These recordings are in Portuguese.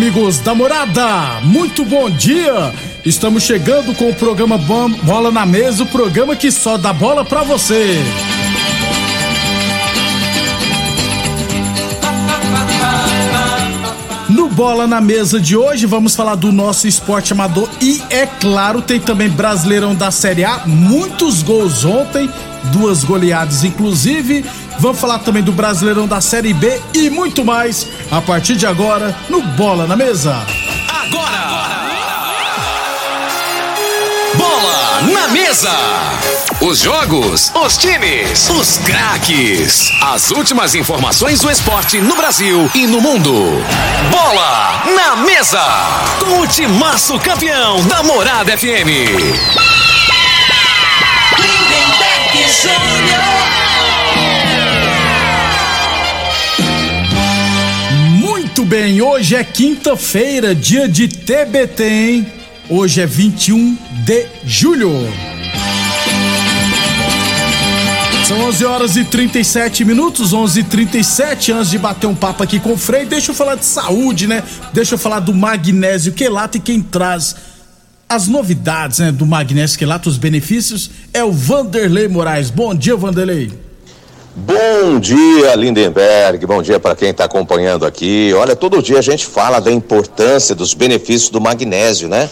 Amigos da morada, muito bom dia! Estamos chegando com o programa Bola na Mesa o programa que só dá bola pra você. No Bola na Mesa de hoje, vamos falar do nosso esporte amador e, é claro, tem também Brasileirão da Série A. Muitos gols ontem, duas goleadas inclusive. Vamos falar também do Brasileirão da Série B e muito mais a partir de agora no Bola na Mesa. Agora! Bola na Mesa! Os jogos, os times, os craques. As últimas informações do esporte no Brasil e no mundo. Bola na Mesa! Com o timaço campeão da Morada FM. Bem, hoje é quinta-feira, dia de TBT, hein? Hoje é 21 de julho. São 11 horas e 37 minutos, 11 e 37 antes de bater um papo aqui com o Frei. Deixa eu falar de saúde, né? Deixa eu falar do magnésio quelato e quem traz as novidades né, do magnésio quelato, os benefícios, é o Vanderlei Moraes. Bom dia, Vanderlei. Bom dia, Lindenberg. Bom dia para quem está acompanhando aqui. Olha, todo dia a gente fala da importância dos benefícios do magnésio, né?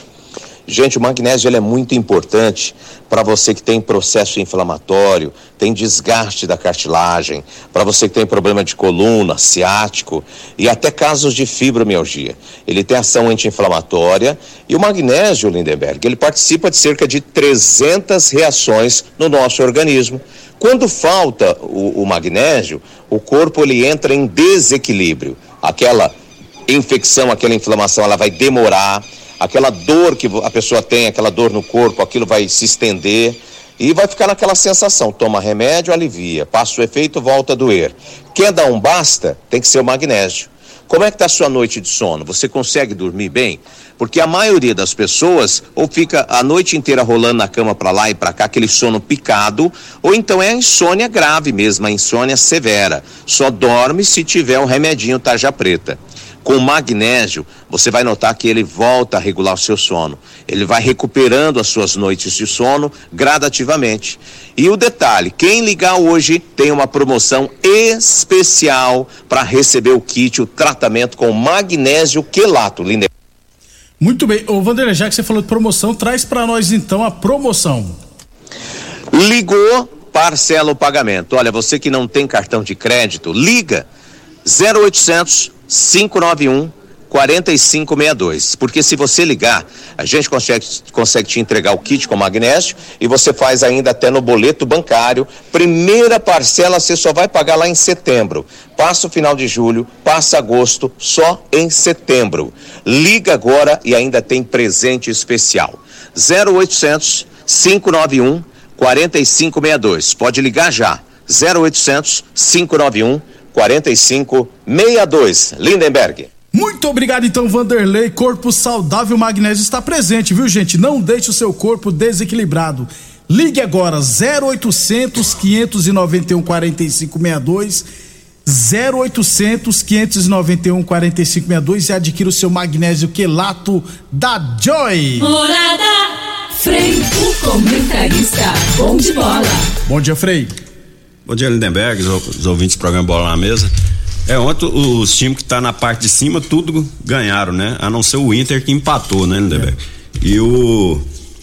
Gente, o magnésio ele é muito importante para você que tem processo inflamatório, tem desgaste da cartilagem, para você que tem problema de coluna, ciático e até casos de fibromialgia. Ele tem ação anti-inflamatória e o magnésio, Lindenberg, ele participa de cerca de 300 reações no nosso organismo. Quando falta o, o magnésio, o corpo ele entra em desequilíbrio. Aquela infecção, aquela inflamação, ela vai demorar aquela dor que a pessoa tem, aquela dor no corpo, aquilo vai se estender e vai ficar naquela sensação. Toma remédio, alivia. Passa o efeito, volta a doer. Quer dar um basta? Tem que ser o magnésio. Como é que está a sua noite de sono? Você consegue dormir bem? Porque a maioria das pessoas ou fica a noite inteira rolando na cama para lá e para cá, aquele sono picado, ou então é a insônia grave mesmo, a insônia severa. Só dorme se tiver um remedinho tarja preta. Com magnésio, você vai notar que ele volta a regular o seu sono. Ele vai recuperando as suas noites de sono gradativamente. E o detalhe: quem ligar hoje tem uma promoção especial para receber o kit, o tratamento com magnésio quelato. Linda. Muito bem. Ô, Vanderlei, já que você falou de promoção, traz para nós então a promoção. Ligou, parcela o pagamento. Olha, você que não tem cartão de crédito, liga 0800 591 4562. Porque se você ligar, a gente consegue, consegue te entregar o kit com magnésio e você faz ainda até no boleto bancário. Primeira parcela você só vai pagar lá em setembro. Passa o final de julho, passa agosto, só em setembro. Liga agora e ainda tem presente especial. 0800 591 4562. Pode ligar já. 0800 591 4562. Lindenberg. Muito obrigado então, Vanderlei. Corpo saudável magnésio está presente, viu, gente? Não deixe o seu corpo desequilibrado. Ligue agora 0800 591 4562 0800 591 4562 e adquira o seu magnésio quelato da Joy. Morada Frei, o comentarista bom de bola. Bom dia, Frei. Bom dia, Lindenberg, os ouvintes do programa Bola na Mesa. É, ontem os times que tá na parte de cima tudo ganharam, né? A não ser o Inter que empatou, né, Lindeberg? É. E o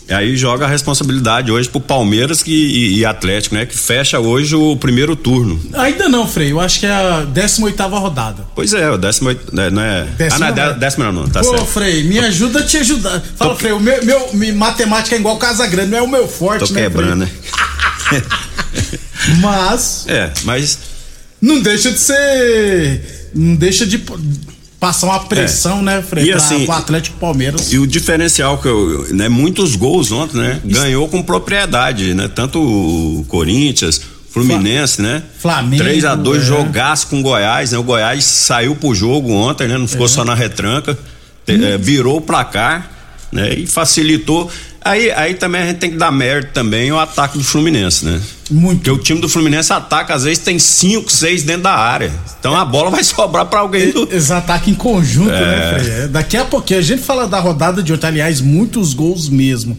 aí joga a responsabilidade hoje pro Palmeiras que, e, e, Atlético, né? Que fecha hoje o primeiro turno. Ainda não, Frei. Eu acho que é a 18 rodada. Pois é, o 18. Né, não é. Décima, ah, não é décima não, tá Pô, certo. Frei, me ajuda a te ajudar. Fala, Tô... Frei, o meu, meu, matemática é igual Casa Grande, não é o meu forte, Tô né? quebrando, Frei? né? mas. É, mas. Não deixa de ser. Não deixa de passar uma pressão, é. né, Frei, e assim, o Atlético Palmeiras. E o diferencial que eu, né, muitos gols ontem, né, Isso. ganhou com propriedade, né, tanto o Corinthians, Fluminense, né? Flamengo. 3 a 2 é. jogaço com Goiás, né? O Goiás saiu pro jogo ontem, né? Não ficou é. só na retranca, hum. virou o placar, né? E facilitou. Aí, aí também a gente tem que dar mérito também ao ataque do Fluminense, né? Muito. Porque o time do Fluminense ataca, às vezes tem cinco, seis dentro da área. Então a bola vai sobrar para alguém do. Eles atacam em conjunto, né, é. né, Frei? É, daqui a pouquinho a gente fala da rodada de ontem, aliás, muitos gols mesmo.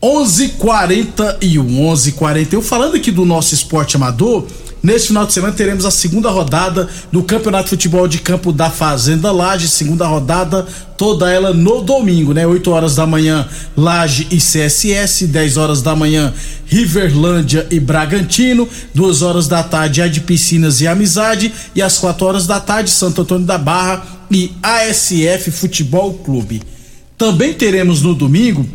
11:41, 11:41. Falando aqui do nosso esporte amador, Neste final de semana teremos a segunda rodada do Campeonato de Futebol de Campo da Fazenda Laje, segunda rodada, toda ela no domingo, né? 8 horas da manhã, Laje e CSS, 10 horas da manhã, Riverlândia e Bragantino, 2 horas da tarde, A de Piscinas e Amizade, e às 4 horas da tarde, Santo Antônio da Barra e ASF Futebol Clube. Também teremos no domingo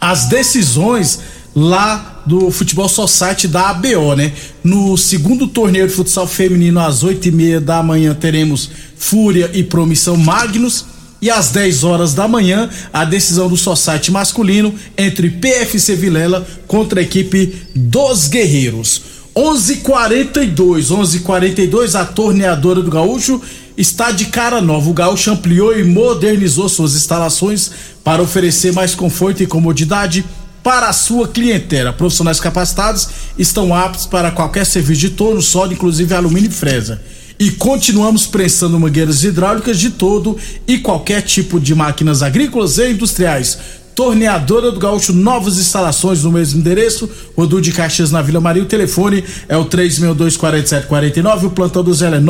as decisões lá do Futebol Society da ABO, né? No segundo torneio de futsal feminino, às oito e meia da manhã, teremos Fúria e Promissão Magnus. E às 10 horas da manhã, a decisão do Society masculino entre PFC Vilela contra a equipe dos Guerreiros. 11:42, 11:42 a torneadora do Gaúcho está de cara nova. O Gaúcho ampliou e modernizou suas instalações para oferecer mais conforto e comodidade para a sua clientela. Profissionais capacitados estão aptos para qualquer serviço de torno, sódio, inclusive alumínio e fresa. E continuamos prensando mangueiras hidráulicas de todo e qualquer tipo de máquinas agrícolas e industriais. Torneadora do Gaúcho, novas instalações no mesmo endereço, Rodul de Caxias na Vila Maria. O telefone é o 3624749, o plantão do Zé é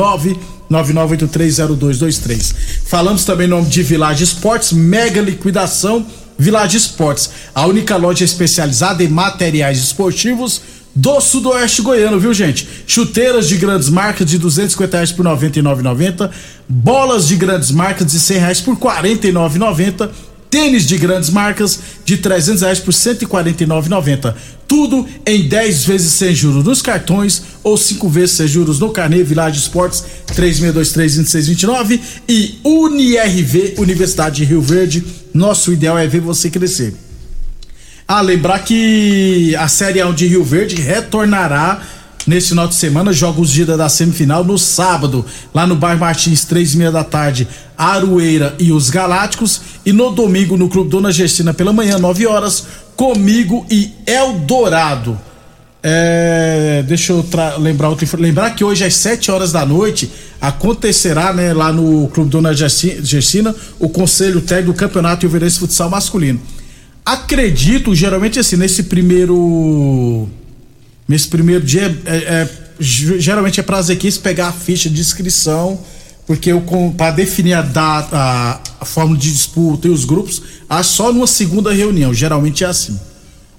999830223. Falamos também em nome de Village Esportes, mega liquidação Village Esportes, a única loja especializada em materiais esportivos do Sudoeste Goiano, viu gente? Chuteiras de grandes marcas de 250 reais por 99,90, bolas de grandes marcas de 100 reais por 49,90 Tênis de grandes marcas de 300 reais por 149,90. Tudo em 10 vezes sem juros nos cartões ou 5 vezes sem juros no carnê Village Esportes 3623-2629 e UniRV Universidade de Rio Verde. Nosso ideal é ver você crescer. Ah, lembrar que a Série A de Rio Verde retornará nesse final de semana, jogos de ida da semifinal no sábado, lá no bairro Martins, três e meia da tarde, Arueira e os Galácticos, e no domingo no Clube Dona Gestina pela manhã, nove horas, comigo e Eldorado. É, deixa eu lembrar lembrar que hoje às 7 horas da noite acontecerá, né, lá no Clube Dona Gestina, o conselho técnico do Campeonato Ilverense Futsal Masculino. Acredito, geralmente assim, nesse primeiro Nesse primeiro dia, é, é, geralmente é para as equipes pegar a ficha de inscrição, porque para definir a data, a, a fórmula de disputa e os grupos, há só numa segunda reunião. Geralmente é assim.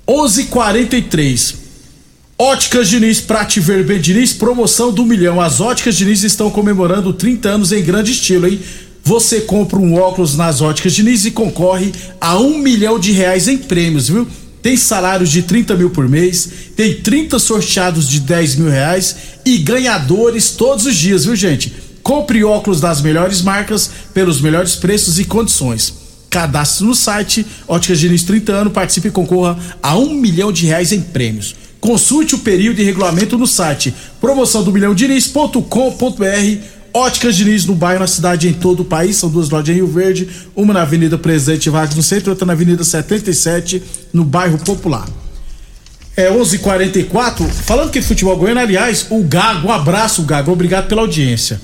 11:43 Óticas Diniz, Prate Verbe Diniz, promoção do milhão. As Óticas Diniz estão comemorando 30 anos em grande estilo, hein? Você compra um óculos nas Óticas Diniz e concorre a um milhão de reais em prêmios, viu? Tem salários de 30 mil por mês, tem 30 sorteados de 10 mil reais e ganhadores todos os dias, viu gente? Compre óculos das melhores marcas pelos melhores preços e condições. Cadastre no site Óticas Diniz 30 anos, participe e concorra a um milhão de reais em prêmios. Consulte o período e regulamento no site promoção do milhão Óticas Diniz no bairro, na cidade em todo o país. São duas lojas em Rio Verde, uma na Avenida Presidente Vargas no centro, outra na Avenida 77 no bairro Popular. É 11:44. Falando que futebol goiano, aliás, o Gago, um abraço, Gago, obrigado pela audiência.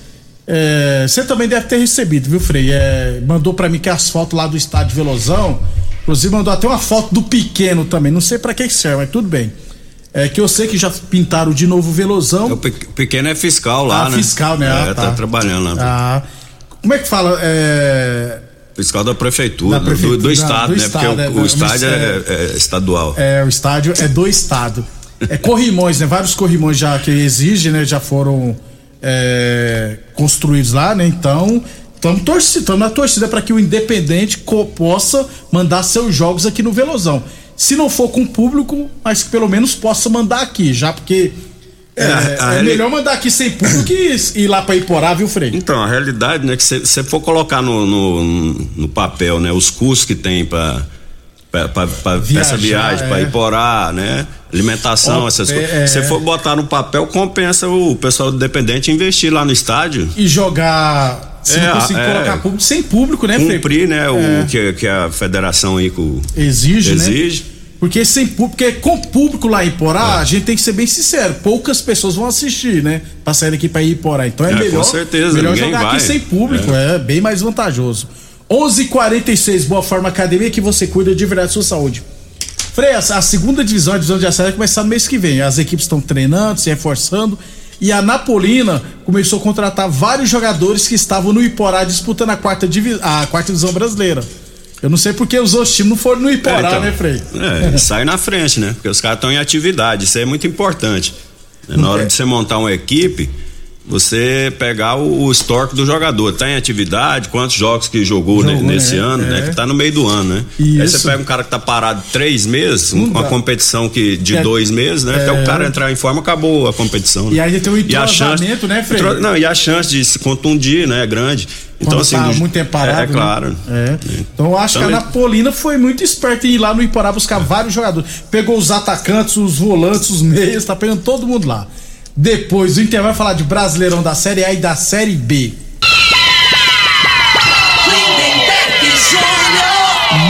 É, você também deve ter recebido, viu, Frei? É, mandou para mim que as fotos lá do estádio Velozão, inclusive mandou até uma foto do pequeno também. Não sei para que serve, mas tudo bem. É que eu sei que já pintaram de novo o Velozão. O pe- pequeno é fiscal lá, Ah, né? fiscal, né? É, Ah, tá. tá. trabalhando lá. Ah, como é que fala? É, Fiscal da prefeitura, do- prefeitura, do, do estado, do né? estado, Porque é, o, o estádio mas, é, é estadual. é, o estádio é do estado. É corrimões, né? Vários corrimões já que exigem, né? Já foram é, construídos lá, né? Então, estamos torcendo, estamos na torcida para que o Independente possa mandar seus jogos aqui no Velozão. Se não for com público, mas que pelo menos possa mandar aqui, já porque é, É, é melhor mandar aqui sem público que ir lá para Iporá, viu, Frei? Então, a realidade, né, que se você for colocar no, no, no papel, né, os custos que tem para Viajar, essa viagem, para é. Iporá, né, alimentação, Ó, essas é, coisas. é. Se você for botar no papel, compensa o pessoal Dependente investir lá no estádio. E jogar. Se É, não conseguir é. colocar público, sem público, né? Cumprir, né, É. o que, que a federação aí com, Exige, né? exige. Porque sem público, porque com público lá em Porá, a gente tem que ser bem sincero, poucas pessoas vão assistir, né? Pra sair aqui pra ir em Porá. Então é, É, com melhor, certeza, melhor jogar vai. aqui sem público, é. bem mais vantajoso. 11:46 Boa Forma Academia que você cuida de verdade da sua saúde. Frei, a, a segunda divisão, a divisão de acesso vai começar no mês que vem. As equipes estão treinando, se reforçando. E a Napolina começou a contratar vários jogadores que estavam no Iporá disputando a quarta, divi a quarta divisão brasileira. Eu não sei porque os outros times não foram no Iporá, É, então, né, Frei? É, sai na frente, né? Porque os caras estão em atividade, isso é muito importante. Na hora É. de você montar uma equipe, você pegar o, o histórico do jogador, tá em atividade, quantos jogos que jogou, né, Jogou, nesse né? ano, É. né? Que tá no meio do ano, né? Aí Isso. você pega um cara que tá parado três meses, um- uma competição que, de É. dois meses, né? Até É. o cara entrar em forma, acabou a competição. E né? aí tem um E chance- entrosamento, né? Entro- Não, e a chance de se contundir, né, é grande. Então, assim. tá muito tempo parado. É, né? claro. É. Então eu acho que a Também- Napolina foi muito esperta em ir lá no Iporá buscar vários jogadores. Pegou os atacantes, os volantes, os meias, tá pegando todo mundo lá. Depois do intervalo vai falar de Brasileirão da Série A e da Série B.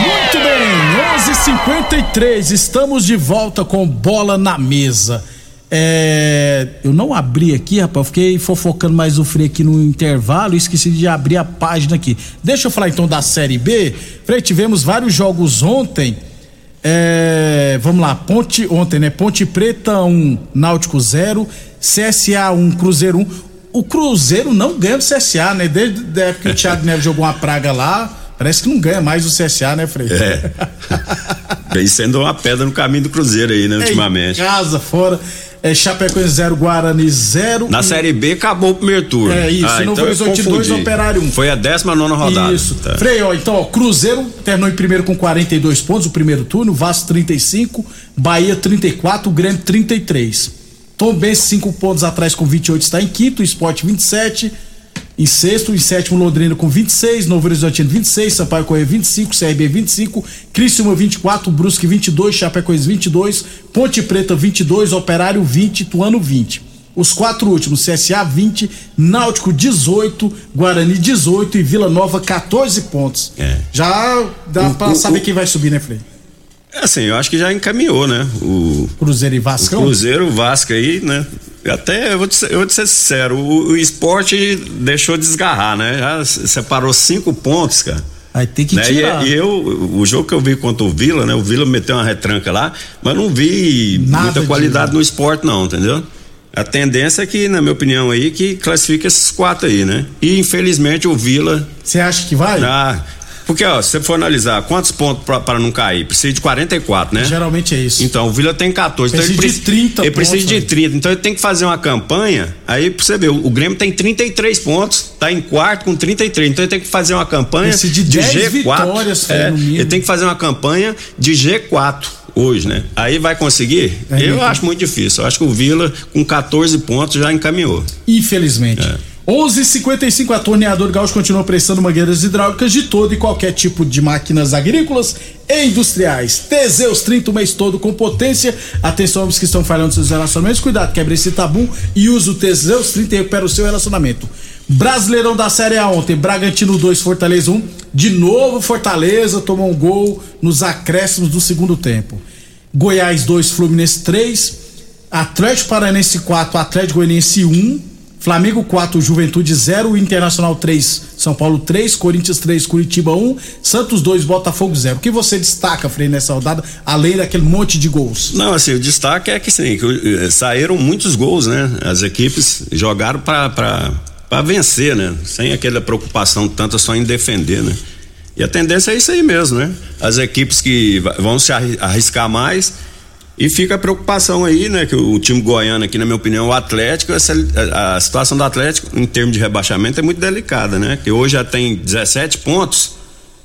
Muito bem, 11:53 estamos de volta com bola na mesa. É, eu não abri aqui, rapaz, fiquei fofocando mais o Frei aqui no intervalo e esqueci de abrir a página aqui. Deixa eu falar então da Série B. Frei, tivemos vários jogos ontem. É, vamos lá, Ponte ontem, né? Ponte Preta 1, Náutico 0, CSA 1, Cruzeiro 1. O Cruzeiro não ganha do CSA, né? Desde a época que o Thiago Neves jogou uma praga lá, parece que não ganha mais o CSA, né, Frei? É. Vem sendo uma pedra no caminho do Cruzeiro aí, né, ultimamente. Em casa, fora. É, Chapecoense 0, Guarani 0. Na Série B acabou o primeiro turno. É isso, Ah, Novo então Horizonte confundi. 2, Operário 1. Foi a 19 rodada. Isso. Tá. Frei, ó, então, ó, Cruzeiro terminou em primeiro com 42 pontos, o primeiro turno, Vasco 35, Bahia 34, o Grêmio 33. Tom Benz 5 pontos atrás com 28 está em quinto, o Sport 27, em sexto, em sétimo Londrina com 26, Novo Horizontino 26, Sampaio Correia 25, CRB 25, Criciúma 24, Brusque 22, Chapecoense 22, Ponte Preta 22, Operário 20, Tuano 20. Os quatro últimos, CSA 20, Náutico 18, Guarani 18 e Vila Nova 14 pontos. É. Já dá O- pra o- saber o- quem vai subir, né, Frei? É assim, eu acho que já encaminhou, né? O, Cruzeiro e o Vascão? Cruzeiro, Vasco aí, né? Até, eu vou te, ser- eu vou te ser sincero, o, o esporte deixou desgarrar, né? Já se- separou cinco pontos, cara. Aí tem que Né? tirar. E, e eu, o jogo que eu vi contra o Vila, né? O Vila meteu uma retranca lá, mas não vi Nada muita de- qualidade no esporte, não, entendeu? A tendência é que, na minha opinião, aí, que classifica esses quatro aí, né? E infelizmente o Vila. Você acha que vai? Ah, porque, ó, se você for analisar quantos pontos pra- para não cair, precisa de 44, né? Geralmente é isso. Então, o Vila tem 14. então Precisa ele de 30 Ele precisa pontos, de né? 30. Então ele tem que fazer uma campanha. Aí pra você ver, o, o Grêmio tem 33 pontos, tá em quarto com 33. Então ele tem que fazer uma campanha Precisa de de 10 G4. vitórias, é, ele tem que fazer uma campanha de G4 hoje, né? Aí vai conseguir? É, eu então. acho muito difícil. Eu acho que o Vila, com 14 pontos, já encaminhou. Infelizmente. É. 11:55 a torneador Gaúcho continua prestando mangueiras hidráulicas de todo e qualquer tipo de máquinas agrícolas e industriais. Teseus 30 o mês todo com potência. Atenção, homens que estão falhando seus relacionamentos. Cuidado, quebre esse tabu e use o Teseus 30 e recupera o seu relacionamento. Brasileirão da Série A ontem, Bragantino 2, Fortaleza 1. De novo, Fortaleza tomou um gol nos acréscimos do segundo tempo. Goiás 2, Fluminense 3. Atlético Paranense 4, Atlético Goianiense 1. Flamengo 4, Juventude 0, Internacional 3, São Paulo 3, Corinthians 3, Curitiba 1, Santos 2, Botafogo 0. O que você destaca, Frei, nessa rodada, além daquele monte de gols? Não, assim, o destaque é que, sim, que eh, saíram muitos gols, né? As equipes jogaram para vencer, né? Sem aquela preocupação tanta só em defender, né? E a tendência é isso aí mesmo, né? As equipes que vão se arriscar mais e fica a preocupação aí, né? Que o time goiano aqui, na minha opinião, o Atlético, essa, a, a, situação do Atlético em termos de rebaixamento é muito delicada, né? Que hoje já tem 17 pontos,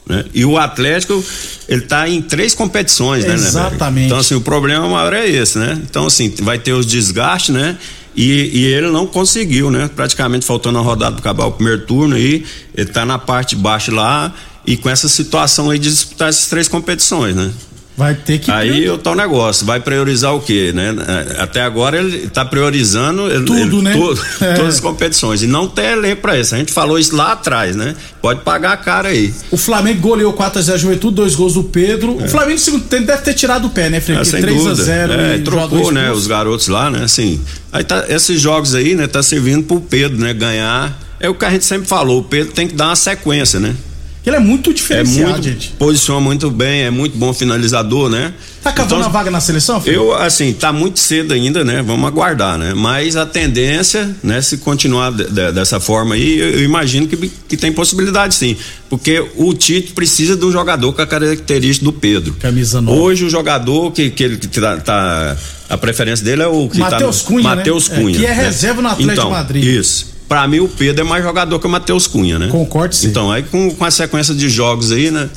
né? E o Atlético, ele tá em três competições, né? Exatamente. Né, então, assim, o problema maior é esse, né? Então, assim, vai ter os desgastes, né? E, e, ele não conseguiu, né? Praticamente faltando a rodada para acabar o primeiro turno aí, ele tá na parte de baixo lá e com essa situação aí de disputar essas três competições, né? Vai ter que. Aí o tal negócio, vai priorizar o quê, né? Até agora ele está priorizando tudo, ele, né? Tudo, é. Todas as competições. E não tem elenco para isso. A gente falou isso lá atrás, né? Pode pagar a cara aí. O Flamengo goleou 4 a 0 a Juventude, dois gols do Pedro. É. O Flamengo no segundo tempo deve ter tirado o pé, né, Felipe? É, 3 a 0 é, trocou, né? Os garotos lá, né? Assim. Aí tá, esses jogos aí, né? Tá servindo pro Pedro, né? Ganhar. É o que a gente sempre falou, o Pedro tem que dar uma sequência, né? Ele é muito diferenciado, é muito, gente. Posiciona muito bem, é muito bom finalizador, né? Tá cavando então, a vaga na seleção, filho? Eu, assim, tá muito cedo ainda, né? Vamos aguardar, né? Mas a tendência, né, se continuar de, de, dessa forma aí, eu, eu imagino que, que tem possibilidade sim. Porque o Tite precisa de um jogador com a característica do Pedro. Camisa nova. Hoje o jogador que, que ele que tá, tá a preferência dele é o que Mateus tá Cunha, Matheus né? Cunha. É, que é reserva no Atlético então, Madrid. Isso para mim o Pedro é mais jogador que o Matheus Cunha, né? Concordo sim. Então, aí com, com a sequência de jogos aí, né?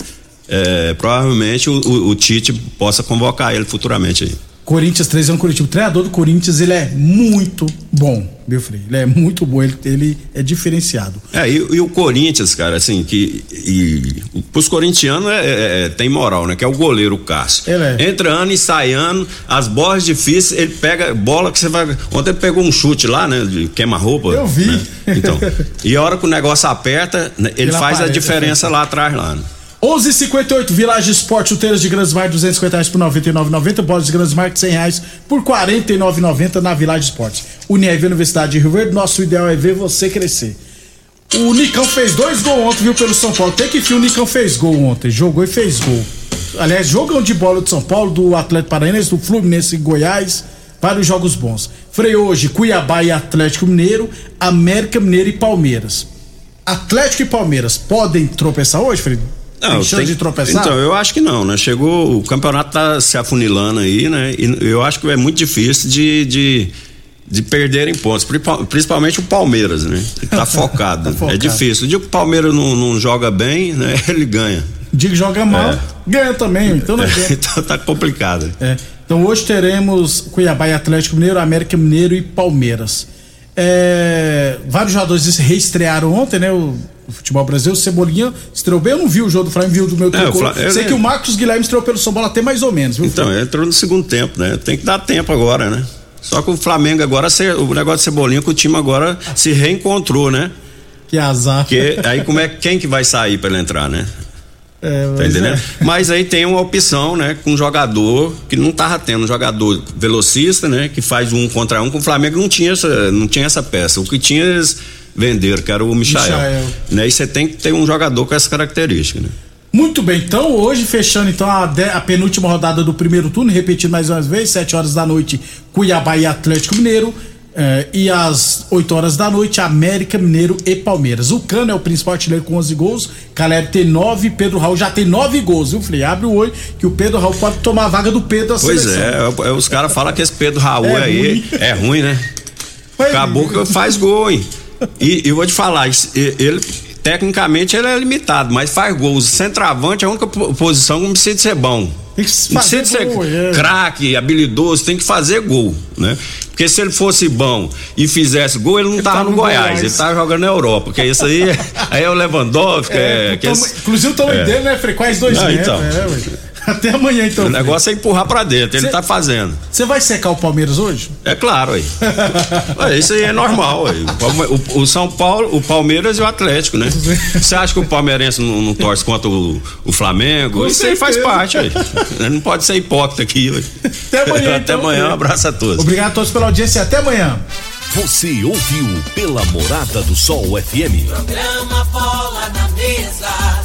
É, provavelmente o, o, o, Tite possa convocar ele futuramente aí. Corinthians 3 é um Curitiba. O treinador do Corinthians, ele é muito bom, meu filho. Ele é muito bom, ele, ele é diferenciado. É, e, e, o Corinthians, cara, assim, que. E, pros corintianos é, é, é tem moral, né? Que é o goleiro, Cássio. Ele é. Entra ano e sai ano, as bolas difíceis, ele pega bola que você vai. Ontem ele pegou um chute lá, né? De queima-roupa. Eu vi. Né? Então. e a hora que o negócio aperta, né, ele, ele faz aparece, a diferença lá atrás, lá. Né? 11:58 Village Esporte, chuteiras de Grandes Mar 250 reais por 99,90, bolas de Grandes Mar 100 reais por 49,90 na Village Esporte. Unieve Universidade de Rio Verde, nosso ideal é ver você crescer. O Nicão fez dois gols ontem, viu, pelo São Paulo. Tem que fio, o Nicão fez gol ontem, jogou e fez gol. Aliás, jogão de bola do São Paulo, do Atlético Paranaense, do Fluminense e Goiás, vários jogos bons. Freio hoje, Cuiabá e Atlético Mineiro, América Mineiro e Palmeiras. Atlético e Palmeiras podem tropeçar hoje, Freio? Não, tem chance de tropeçar? Então, eu acho que não, né? Chegou, o campeonato tá se afunilando aí, né? E eu acho que é muito difícil de, de, de perderem pontos, principalmente o Palmeiras, né? Que tá focado. tá focado. É difícil. O dia que o Palmeiras não, não joga bem, né? Ele ganha. O dia que joga mal, é. ganha também, então não é. então tá complicado. É. Então hoje teremos Cuiabá e Atlético Mineiro, América Mineiro e Palmeiras. É, vários jogadores reestrearam ontem, né? O, o futebol brasileiro, o Cebolinha estreou bem, eu não vi o jogo do Flamengo, vi o do meu é, Fla... Sei é... que o Marcos Guilherme estreou pelo São Paulo até mais ou menos, viu? Então, entrou no segundo tempo, né? Tem que dar tempo agora, né? Só que o Flamengo agora, o negócio de Cebolinha, que o time agora se reencontrou, né? Que azar. Que, aí como é quem que vai sair para ele entrar, né? É, tá entendendo? É. Mas aí tem uma opção, né, com um jogador que não tava tendo, um jogador velocista, né, que faz um contra um, com o Flamengo não tinha essa, não tinha essa peça. O que tinha eles venderam, que era o Michael. Michael. Né? E você tem que ter um jogador com essa característica, né? Muito bem, então hoje fechando então a, de, a, penúltima rodada do primeiro turno, repetindo mais uma vez, 7 horas da noite, Cuiabá e Atlético Mineiro. Eh, e às 8 horas da noite, América, Mineiro e Palmeiras. O Cano é o principal artilheiro com 11 gols. Caleb tem 9, Pedro Raul já tem 9 gols, viu, Falei, abre o olho que o Pedro Raul pode tomar a vaga do Pedro Pois seleção. é, é os caras falam que esse Pedro Raul é aí ruim. é ruim, né? Acabou que faz gol, hein? E eu vou te falar, ele tecnicamente ele é limitado, mas faz gols. Centroavante é a única posição que precisa ser bom. Não precisa ser é. craque, habilidoso, tem que fazer gol, né? Porque se ele fosse bom e fizesse gol, ele não ele tava tá no, no Goiás, Goiás, ele tava jogando na Europa. Porque isso aí, aí é o Lewandowski. É, é, que esse, inclusive o tamanho é. dele, né, Frequência dois não, metros. Então. É, Até amanhã, então. O negócio é empurrar pra dentro, ele cê, tá fazendo. Você vai secar o Palmeiras hoje? É claro, aí. isso aí é normal, aí. O, o, São Paulo, o Palmeiras e o Atlético, né? Você acha que o palmeirense não, não torce contra o, o Flamengo? Com isso certeza. aí faz parte, aí. Não pode ser hipócrita aqui. Até amanhã, Até então, amanhã, um abraço a todos. Obrigado a todos pela audiência e até amanhã. Você ouviu pela Morada do Sol FM. Programa Bola na Mesa.